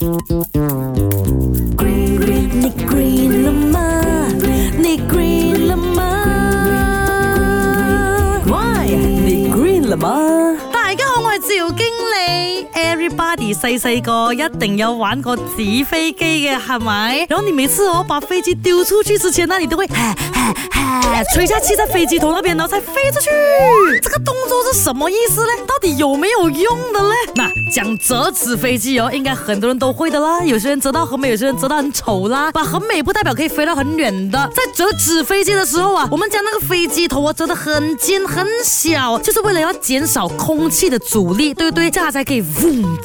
Green, green, này green là green là ma Why? Này green là ma Đại 家好，我係趙經巴 o 细细个一定有玩过纸飞机嘅系咪？然后你每次我把飞机丢出去之前，呢，你都会哈哈哈吹下气在飞机头那边，然后才飞出去。这个动作是什么意思呢？到底有没有用的呢？那讲折纸飞机哦，应该很多人都会的啦。有些人折到很美，有些人折到很丑啦。把很美不代表可以飞到很远的。在折纸飞机的时候啊，我们将那个飞机头啊折得很尖很小，就是为了要减少空气的阻力，对不对？这样才可以。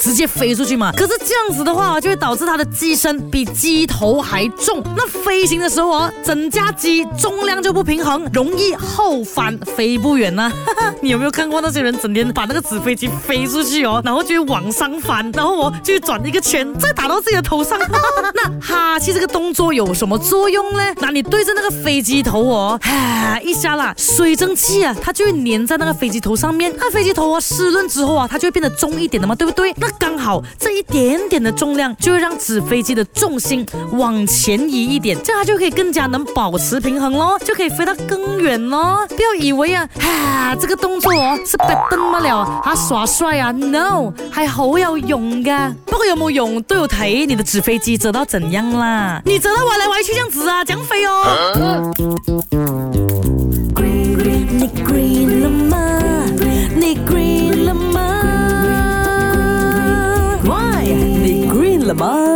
直接飞出去嘛？可是这样子的话，就会导致它的机身比机头还重。那飞行的时候哦，整架机重量就不平衡，容易后翻，飞不远呢。你有没有看过那些人整天把那个纸飞机飞出去哦，然后就往上翻，然后哦就转一个圈，再打到自己的头上？那哈气这个动作有什么作用呢？那你对着那个飞机头哦，哈一下啦，水蒸气啊，它就会粘在那个飞机头上面。那飞机头啊湿润之后啊，它就会变得重一点的嘛，对不对？那。刚好这一点点的重量，就会让纸飞机的重心往前移一点，这样它就可以更加能保持平衡咯，就可以飞到更远咯。不要以为啊，哈，这个动作哦是白登了，还耍帅啊？No，还好有用噶。不过有没有用，都有睇你的纸飞机折到怎样啦。你折到歪来歪去这样子啊，样飞哦。tomorrow.